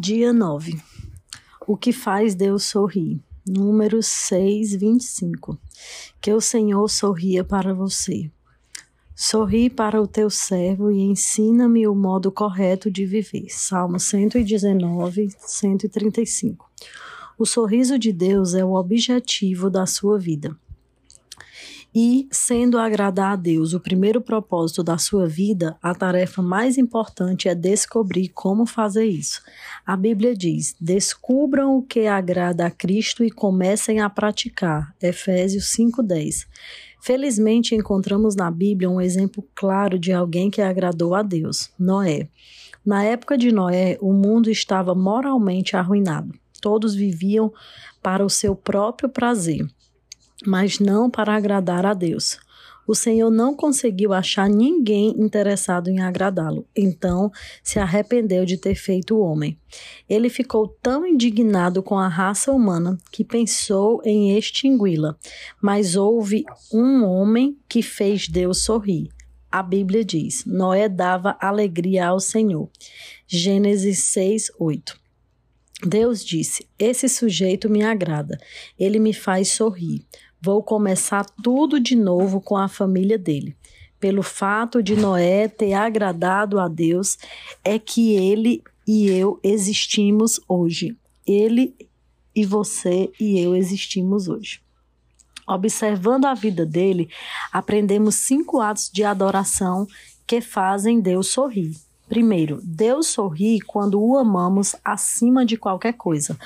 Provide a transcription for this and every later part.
Dia 9. O que faz Deus sorrir? Número 6, 25. Que o Senhor sorria para você. Sorri para o teu servo e ensina-me o modo correto de viver. Salmo 119, 135. O sorriso de Deus é o objetivo da sua vida. E, sendo agradar a Deus o primeiro propósito da sua vida, a tarefa mais importante é descobrir como fazer isso. A Bíblia diz: descubram o que agrada a Cristo e comecem a praticar. Efésios 5,10. Felizmente encontramos na Bíblia um exemplo claro de alguém que agradou a Deus: Noé. Na época de Noé, o mundo estava moralmente arruinado. Todos viviam para o seu próprio prazer mas não para agradar a Deus. O Senhor não conseguiu achar ninguém interessado em agradá-lo, então se arrependeu de ter feito o homem. Ele ficou tão indignado com a raça humana que pensou em extingui-la, mas houve um homem que fez Deus sorrir. A Bíblia diz: Noé dava alegria ao Senhor. Gênesis 6, 8. Deus disse: Esse sujeito me agrada, ele me faz sorrir. Vou começar tudo de novo com a família dele. Pelo fato de Noé ter agradado a Deus, é que ele e eu existimos hoje. Ele e você e eu existimos hoje. Observando a vida dele, aprendemos cinco atos de adoração que fazem Deus sorrir. Primeiro, Deus sorri quando o amamos acima de qualquer coisa.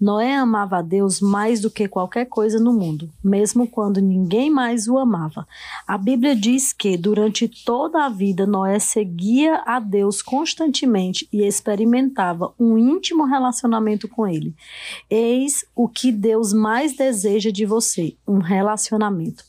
Noé amava a Deus mais do que qualquer coisa no mundo, mesmo quando ninguém mais o amava. A Bíblia diz que durante toda a vida Noé seguia a Deus constantemente e experimentava um íntimo relacionamento com ele. Eis o que Deus mais deseja de você: um relacionamento.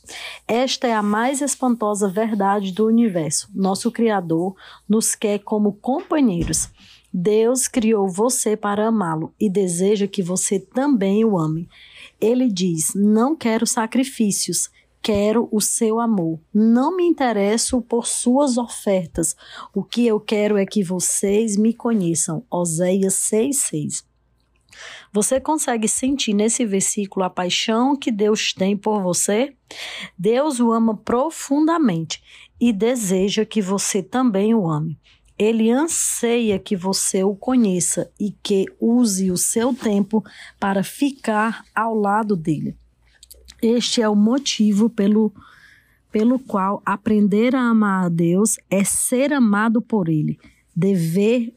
Esta é a mais espantosa verdade do universo. Nosso Criador nos quer como companheiros. Deus criou você para amá-lo e deseja que você também o ame. Ele diz: Não quero sacrifícios, quero o seu amor. Não me interesso por suas ofertas. O que eu quero é que vocês me conheçam. Oséias 6,6. Você consegue sentir nesse versículo a paixão que Deus tem por você? Deus o ama profundamente e deseja que você também o ame. Ele anseia que você o conheça e que use o seu tempo para ficar ao lado dele. Este é o motivo pelo, pelo qual aprender a amar a Deus é ser amado por Ele, dever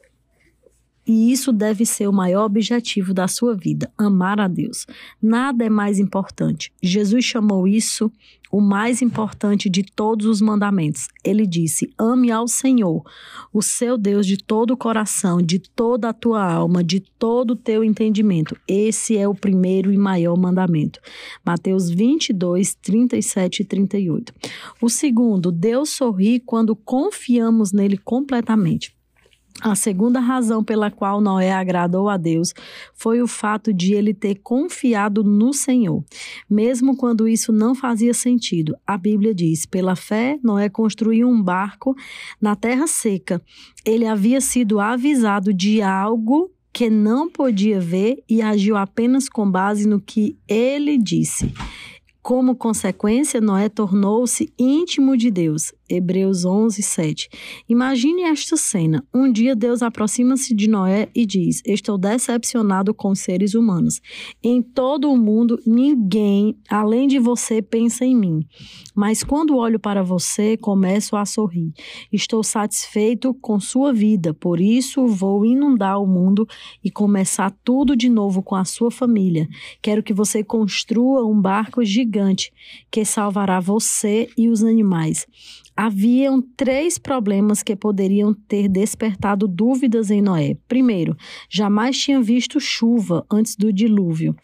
e isso deve ser o maior objetivo da sua vida: amar a Deus. Nada é mais importante. Jesus chamou isso o mais importante de todos os mandamentos. Ele disse: Ame ao Senhor, o seu Deus, de todo o coração, de toda a tua alma, de todo o teu entendimento. Esse é o primeiro e maior mandamento. Mateus 22, 37 e 38. O segundo, Deus sorri quando confiamos nele completamente. A segunda razão pela qual Noé agradou a Deus foi o fato de ele ter confiado no Senhor, mesmo quando isso não fazia sentido. A Bíblia diz: pela fé, Noé construiu um barco na terra seca. Ele havia sido avisado de algo que não podia ver e agiu apenas com base no que ele disse. Como consequência, Noé tornou-se íntimo de Deus. Hebreus 11, 7. Imagine esta cena. Um dia Deus aproxima-se de Noé e diz: Estou decepcionado com os seres humanos. Em todo o mundo, ninguém, além de você, pensa em mim. Mas quando olho para você, começo a sorrir. Estou satisfeito com sua vida, por isso vou inundar o mundo e começar tudo de novo com a sua família. Quero que você construa um barco gigante que salvará você e os animais haviam três problemas que poderiam ter despertado dúvidas em Noé. Primeiro, jamais tinha visto chuva antes do dilúvio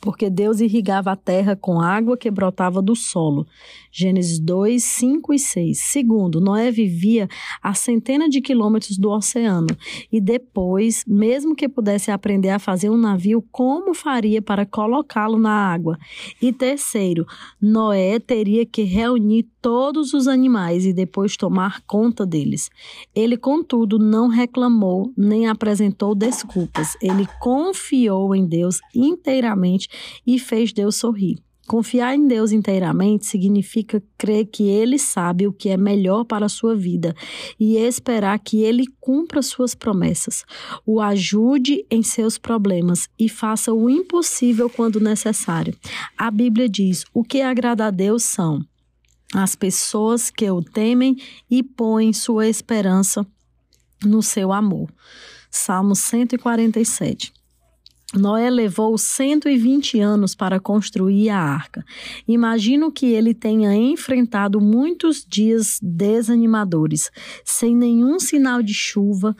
porque Deus irrigava a terra com água que brotava do solo. Gênesis 2, 5 e 6. Segundo, Noé vivia a centenas de quilômetros do oceano e depois, mesmo que pudesse aprender a fazer um navio, como faria para colocá-lo na água? E terceiro, Noé teria que reunir todos os animais e depois tomar conta deles. Ele, contudo, não reclamou nem apresentou desculpas. Ele confiou em Deus inteiramente e fez Deus sorrir. Confiar em Deus inteiramente significa crer que Ele sabe o que é melhor para a sua vida e esperar que Ele cumpra suas promessas, o ajude em seus problemas e faça o impossível quando necessário. A Bíblia diz: o que agrada a Deus são as pessoas que o temem e põem sua esperança no seu amor. Salmo 147. Noé levou 120 anos para construir a arca. Imagino que ele tenha enfrentado muitos dias desanimadores, sem nenhum sinal de chuva,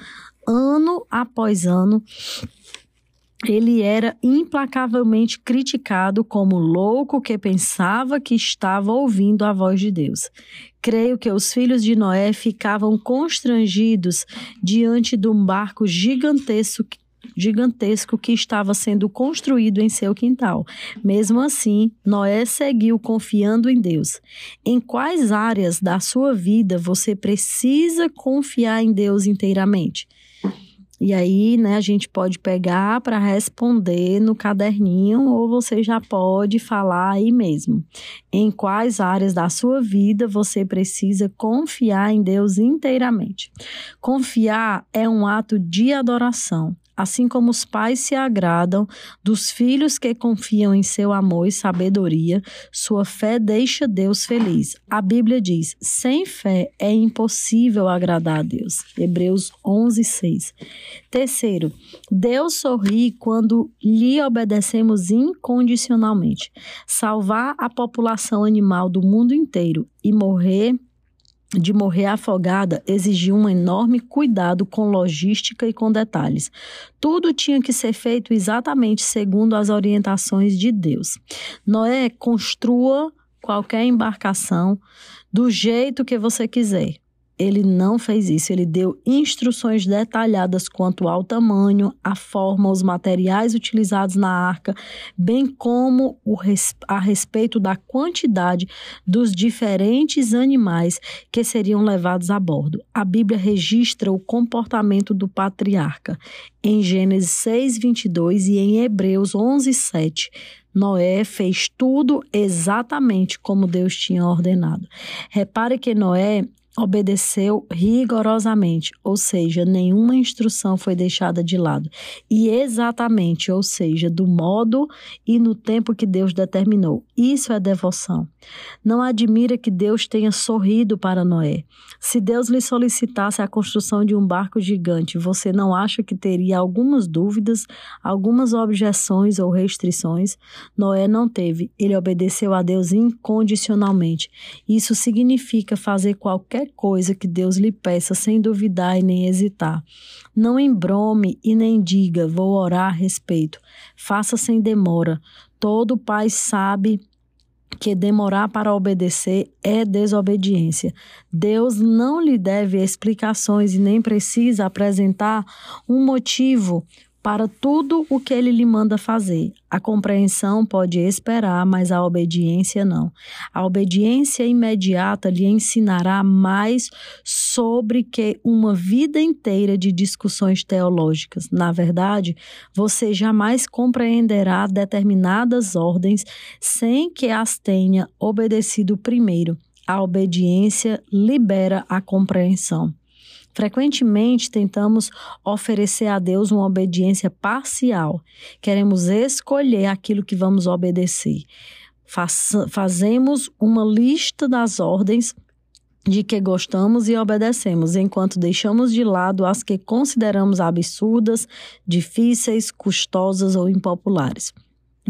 ano após ano. Ele era implacavelmente criticado como louco que pensava que estava ouvindo a voz de Deus. Creio que os filhos de Noé ficavam constrangidos diante de um barco gigantesco gigantesco que estava sendo construído em seu quintal. Mesmo assim, Noé seguiu confiando em Deus. Em quais áreas da sua vida você precisa confiar em Deus inteiramente? E aí, né, a gente pode pegar para responder no caderninho ou você já pode falar aí mesmo. Em quais áreas da sua vida você precisa confiar em Deus inteiramente? Confiar é um ato de adoração assim como os pais se agradam dos filhos que confiam em seu amor e sabedoria, sua fé deixa Deus feliz. A Bíblia diz: sem fé é impossível agradar a Deus. Hebreus 11, 6. Terceiro, Deus sorri quando lhe obedecemos incondicionalmente. Salvar a população animal do mundo inteiro e morrer de morrer afogada exigiu um enorme cuidado com logística e com detalhes. Tudo tinha que ser feito exatamente segundo as orientações de Deus. Noé construa qualquer embarcação do jeito que você quiser ele não fez isso. Ele deu instruções detalhadas quanto ao tamanho, a forma, os materiais utilizados na arca, bem como o, a respeito da quantidade dos diferentes animais que seriam levados a bordo. A Bíblia registra o comportamento do patriarca em Gênesis 6, 22 e em Hebreus 11, 7. Noé fez tudo exatamente como Deus tinha ordenado. Repare que Noé obedeceu rigorosamente, ou seja, nenhuma instrução foi deixada de lado, e exatamente, ou seja, do modo e no tempo que Deus determinou. Isso é devoção. Não admira que Deus tenha sorrido para Noé. Se Deus lhe solicitasse a construção de um barco gigante, você não acha que teria algumas dúvidas, algumas objeções ou restrições? Noé não teve. Ele obedeceu a Deus incondicionalmente. Isso significa fazer qualquer coisa que Deus lhe peça sem duvidar e nem hesitar. Não embrome e nem diga, vou orar a respeito. Faça sem demora. Todo pai sabe que demorar para obedecer é desobediência. Deus não lhe deve explicações e nem precisa apresentar um motivo para tudo o que ele lhe manda fazer. A compreensão pode esperar, mas a obediência não. A obediência imediata lhe ensinará mais sobre que uma vida inteira de discussões teológicas. Na verdade, você jamais compreenderá determinadas ordens sem que as tenha obedecido primeiro. A obediência libera a compreensão. Frequentemente tentamos oferecer a Deus uma obediência parcial. Queremos escolher aquilo que vamos obedecer. fazemos uma lista das ordens de que gostamos e obedecemos, enquanto deixamos de lado as que consideramos absurdas, difíceis, custosas ou impopulares.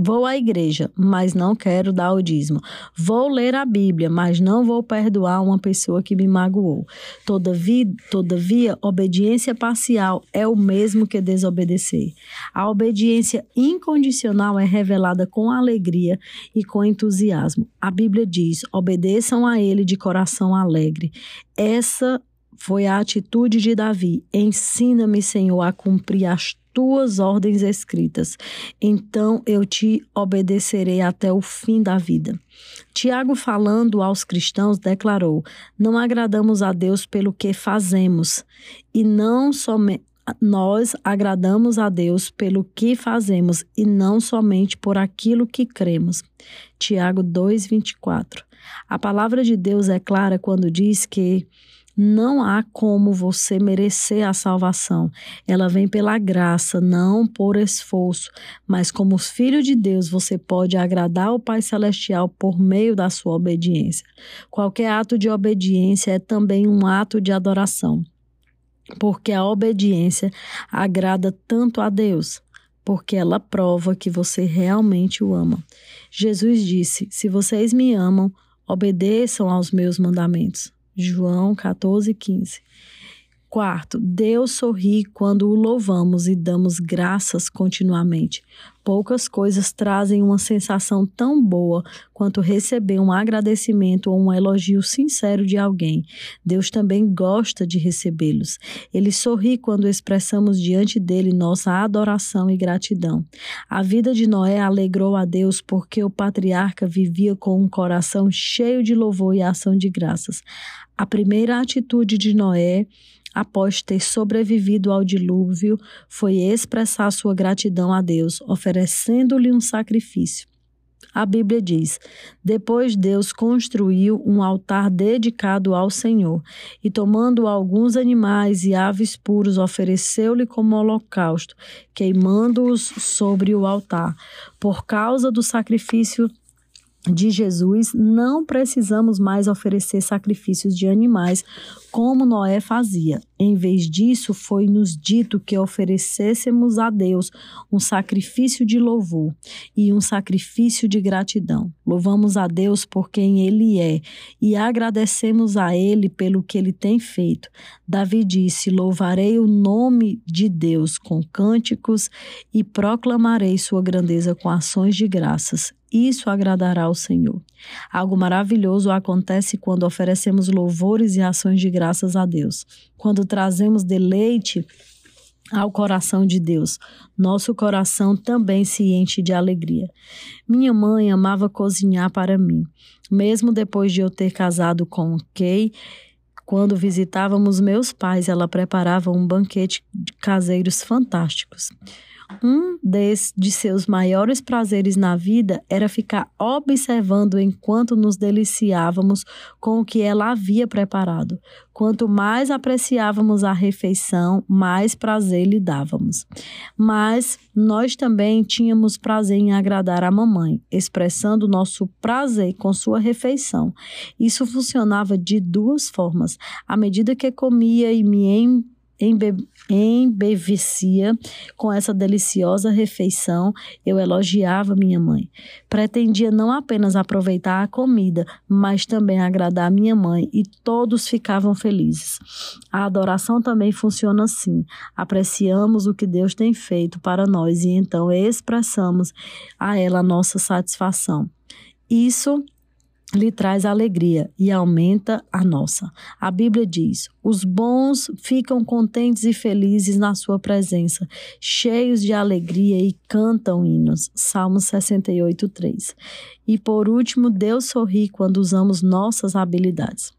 Vou à igreja, mas não quero dar o dízimo. Vou ler a Bíblia, mas não vou perdoar uma pessoa que me magoou. Todavia, todavia, obediência parcial é o mesmo que desobedecer. A obediência incondicional é revelada com alegria e com entusiasmo. A Bíblia diz: obedeçam a Ele de coração alegre. Essa foi a atitude de Davi. Ensina-me, Senhor, a cumprir as tuas ordens escritas. Então eu te obedecerei até o fim da vida. Tiago, falando aos cristãos, declarou: Não agradamos a Deus pelo que fazemos, e não somente nós agradamos a Deus pelo que fazemos e não somente por aquilo que cremos. Tiago 2:24. A palavra de Deus é clara quando diz que não há como você merecer a salvação. Ela vem pela graça, não por esforço. Mas, como filho de Deus, você pode agradar o Pai Celestial por meio da sua obediência. Qualquer ato de obediência é também um ato de adoração. Porque a obediência agrada tanto a Deus, porque ela prova que você realmente o ama. Jesus disse: Se vocês me amam, obedeçam aos meus mandamentos. João 14, 15. Quarto, Deus sorri quando o louvamos e damos graças continuamente. Poucas coisas trazem uma sensação tão boa quanto receber um agradecimento ou um elogio sincero de alguém. Deus também gosta de recebê-los. Ele sorri quando expressamos diante dele nossa adoração e gratidão. A vida de Noé alegrou a Deus porque o patriarca vivia com um coração cheio de louvor e ação de graças. A primeira atitude de Noé após ter sobrevivido ao dilúvio, foi expressar sua gratidão a Deus, oferecendo-lhe um sacrifício. A Bíblia diz: Depois Deus construiu um altar dedicado ao Senhor, e tomando alguns animais e aves puros, ofereceu-lhe como holocausto, queimando-os sobre o altar. Por causa do sacrifício de Jesus, não precisamos mais oferecer sacrifícios de animais como Noé fazia. Em vez disso, foi-nos dito que oferecêssemos a Deus um sacrifício de louvor e um sacrifício de gratidão. Louvamos a Deus por quem Ele é e agradecemos a Ele pelo que Ele tem feito. Davi disse: Louvarei o nome de Deus com cânticos e proclamarei sua grandeza com ações de graças. Isso agradará ao Senhor. Algo maravilhoso acontece quando oferecemos louvores e ações de graças a Deus. Quando trazemos deleite ao coração de Deus, nosso coração também se enche de alegria. Minha mãe amava cozinhar para mim. Mesmo depois de eu ter casado com Kay, quando visitávamos meus pais, ela preparava um banquete de caseiros fantásticos. Um des, de seus maiores prazeres na vida era ficar observando enquanto nos deliciávamos com o que ela havia preparado. Quanto mais apreciávamos a refeição, mais prazer lhe dávamos. Mas nós também tínhamos prazer em agradar a mamãe, expressando nosso prazer com sua refeição. Isso funcionava de duas formas. À medida que comia e me embevecia com essa deliciosa refeição, eu elogiava minha mãe. Pretendia não apenas aproveitar a comida, mas também agradar minha mãe e todos ficavam felizes. A adoração também funciona assim. Apreciamos o que Deus tem feito para nós e então expressamos a ela nossa satisfação. Isso lhe traz alegria e aumenta a nossa. A Bíblia diz: os bons ficam contentes e felizes na sua presença, cheios de alegria e cantam hinos. Salmo 68, 3. E por último, Deus sorri quando usamos nossas habilidades.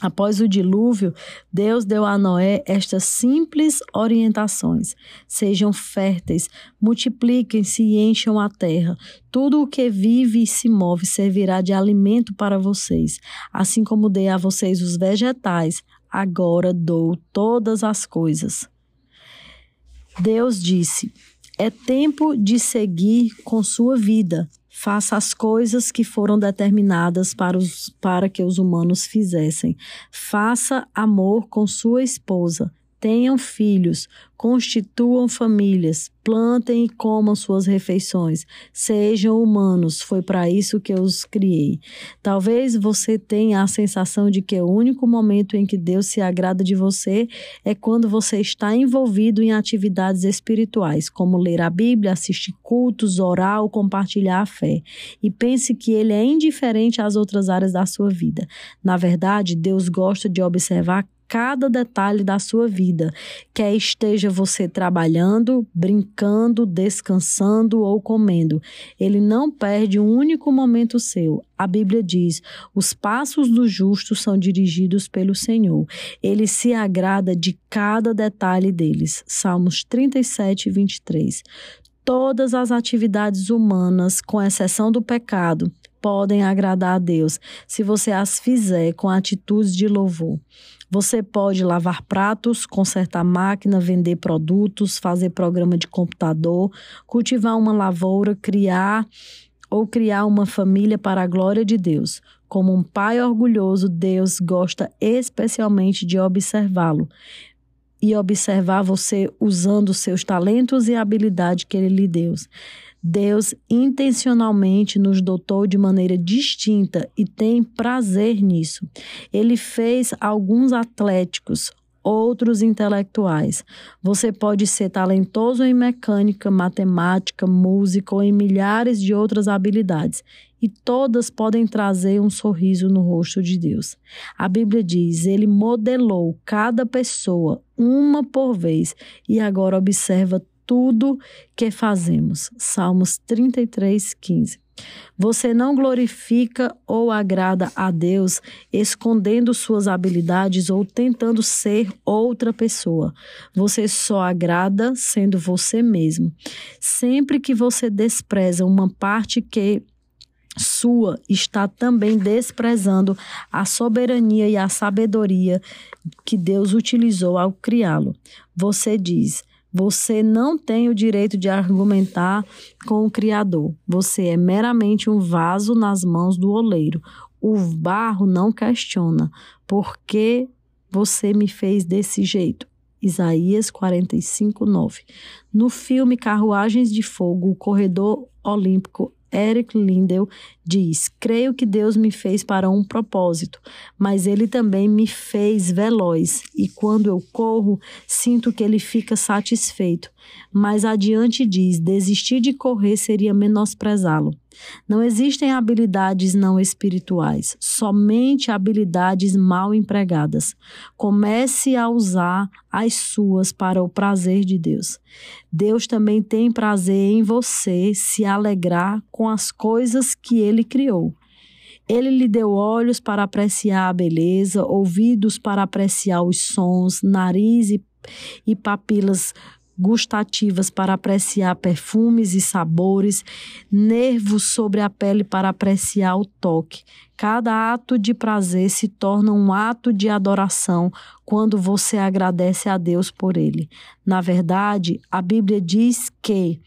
Após o dilúvio, Deus deu a Noé estas simples orientações: sejam férteis, multipliquem-se e encham a terra. Tudo o que vive e se move servirá de alimento para vocês. Assim como dei a vocês os vegetais, agora dou todas as coisas. Deus disse: é tempo de seguir com sua vida, faça as coisas que foram determinadas para, os, para que os humanos fizessem. Faça amor com sua esposa. Tenham filhos, constituam famílias, plantem e comam suas refeições, sejam humanos, foi para isso que eu os criei. Talvez você tenha a sensação de que o único momento em que Deus se agrada de você é quando você está envolvido em atividades espirituais, como ler a Bíblia, assistir cultos, orar ou compartilhar a fé, e pense que ele é indiferente às outras áreas da sua vida. Na verdade, Deus gosta de observar cada detalhe da sua vida, quer esteja você trabalhando, brincando, descansando ou comendo. Ele não perde um único momento seu. A Bíblia diz: os passos do justo são dirigidos pelo Senhor. Ele se agrada de cada detalhe deles. Salmos 37, 23. Todas as atividades humanas, com exceção do pecado, podem agradar a Deus se você as fizer com atitudes de louvor. Você pode lavar pratos, consertar máquina, vender produtos, fazer programa de computador, cultivar uma lavoura, criar ou criar uma família para a glória de Deus. Como um pai orgulhoso, Deus gosta especialmente de observá-lo e observar você usando seus talentos e habilidade que ele lhe deu. Deus intencionalmente nos dotou de maneira distinta e tem prazer nisso. Ele fez alguns atléticos, outros intelectuais. Você pode ser talentoso em mecânica, matemática, música ou em milhares de outras habilidades, e todas podem trazer um sorriso no rosto de Deus. A Bíblia diz: Ele modelou cada pessoa uma por vez e agora observa tudo que fazemos. Salmos 33, 15. Você não glorifica ou agrada a Deus escondendo suas habilidades ou tentando ser outra pessoa. Você só agrada sendo você mesmo. Sempre que você despreza uma parte que sua está também desprezando a soberania e a sabedoria que Deus utilizou ao criá-lo. Você diz: você não tem o direito de argumentar com o Criador. Você é meramente um vaso nas mãos do oleiro. O barro não questiona. Por que você me fez desse jeito? Isaías 45, 9. No filme Carruagens de Fogo, o corredor olímpico Eric Lindell diz: Creio que Deus me fez para um propósito, mas Ele também me fez veloz, e quando eu corro, sinto que Ele fica satisfeito. Mais adiante diz: Desistir de correr seria menosprezá-lo. Não existem habilidades não espirituais, somente habilidades mal empregadas. Comece a usar as suas para o prazer de Deus. Deus também tem prazer em você se alegrar com as coisas que ele criou. Ele lhe deu olhos para apreciar a beleza, ouvidos para apreciar os sons, nariz e, e papilas gustativas para apreciar perfumes e sabores, nervos sobre a pele para apreciar o toque. Cada ato de prazer se torna um ato de adoração quando você agradece a Deus por ele. Na verdade, a Bíblia diz que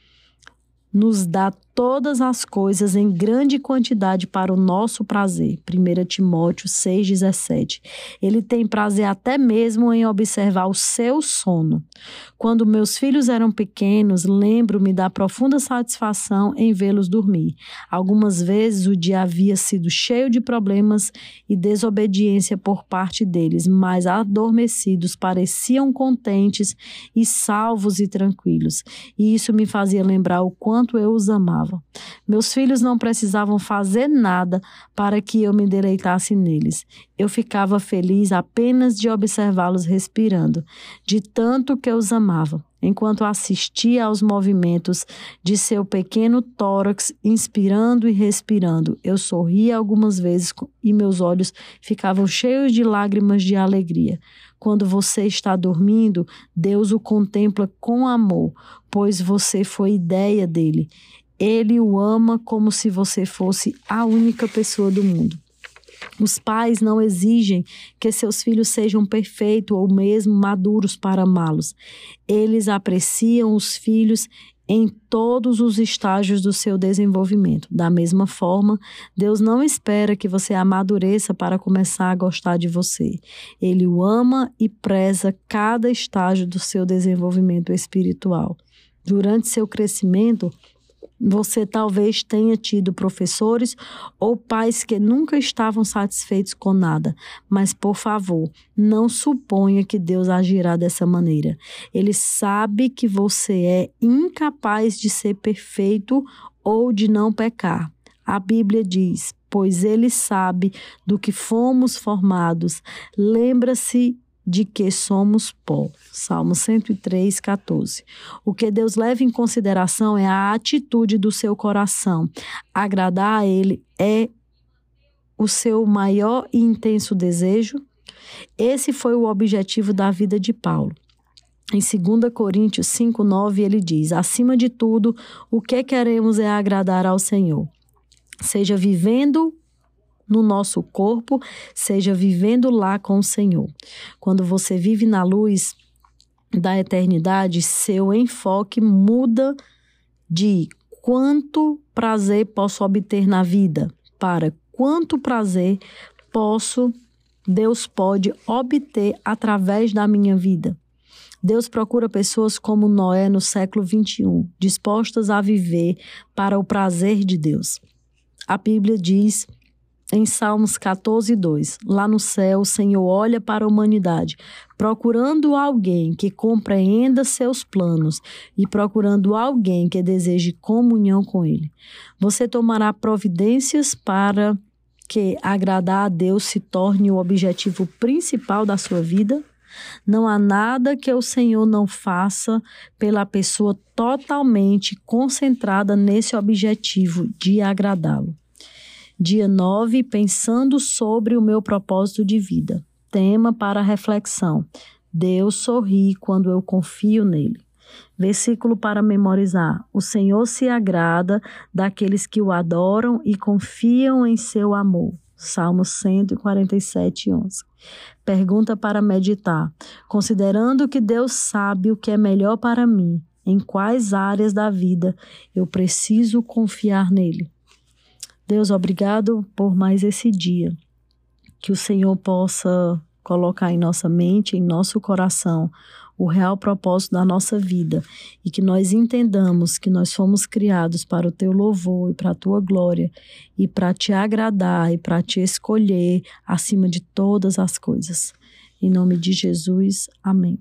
nos dá todas as coisas em grande quantidade para o nosso prazer. 1 Timóteo 6,17. Ele tem prazer até mesmo em observar o seu sono. Quando meus filhos eram pequenos, lembro-me da profunda satisfação em vê-los dormir. Algumas vezes o dia havia sido cheio de problemas e desobediência por parte deles, mas adormecidos pareciam contentes e salvos e tranquilos. E isso me fazia lembrar o quanto eu os amava Meus filhos não precisavam fazer nada para que eu me deleitasse neles. Eu ficava feliz apenas de observá-los respirando, de tanto que eu os amava. Enquanto assistia aos movimentos de seu pequeno tórax, inspirando e respirando, eu sorria algumas vezes e meus olhos ficavam cheios de lágrimas de alegria. Quando você está dormindo, Deus o contempla com amor, pois você foi ideia dele. Ele o ama como se você fosse a única pessoa do mundo. Os pais não exigem que seus filhos sejam perfeitos ou mesmo maduros para amá-los. Eles apreciam os filhos em todos os estágios do seu desenvolvimento. Da mesma forma, Deus não espera que você amadureça para começar a gostar de você. Ele o ama e preza cada estágio do seu desenvolvimento espiritual. Durante seu crescimento, você talvez tenha tido professores ou pais que nunca estavam satisfeitos com nada, mas por favor, não suponha que Deus agirá dessa maneira. Ele sabe que você é incapaz de ser perfeito ou de não pecar. A Bíblia diz: Pois ele sabe do que fomos formados. Lembra-se de que somos pó. Salmo 103, 14. O que Deus leva em consideração é a atitude do seu coração. Agradar a Ele é o seu maior e intenso desejo? Esse foi o objetivo da vida de Paulo. Em 2 Coríntios 5, 9, ele diz: Acima de tudo, o que queremos é agradar ao Senhor. Seja vivendo no nosso corpo, seja vivendo lá com o Senhor. Quando você vive na luz da eternidade, seu enfoque muda de quanto prazer posso obter na vida para quanto prazer posso, Deus pode obter através da minha vida. Deus procura pessoas como Noé no século 21, dispostas a viver para o prazer de Deus. A Bíblia diz em Salmos 14, 2: Lá no céu, o Senhor olha para a humanidade, procurando alguém que compreenda seus planos e procurando alguém que deseje comunhão com Ele. Você tomará providências para que agradar a Deus se torne o objetivo principal da sua vida? Não há nada que o Senhor não faça pela pessoa totalmente concentrada nesse objetivo de agradá-lo. Dia 9, pensando sobre o meu propósito de vida. Tema para reflexão. Deus sorri quando eu confio nele. Versículo para memorizar: O Senhor se agrada daqueles que o adoram e confiam em seu amor. Salmo 147, 11. Pergunta para meditar: Considerando que Deus sabe o que é melhor para mim, em quais áreas da vida eu preciso confiar nele? Deus, obrigado por mais esse dia. Que o Senhor possa colocar em nossa mente, em nosso coração, o real propósito da nossa vida e que nós entendamos que nós fomos criados para o teu louvor e para a tua glória e para te agradar e para te escolher acima de todas as coisas. Em nome de Jesus, amém.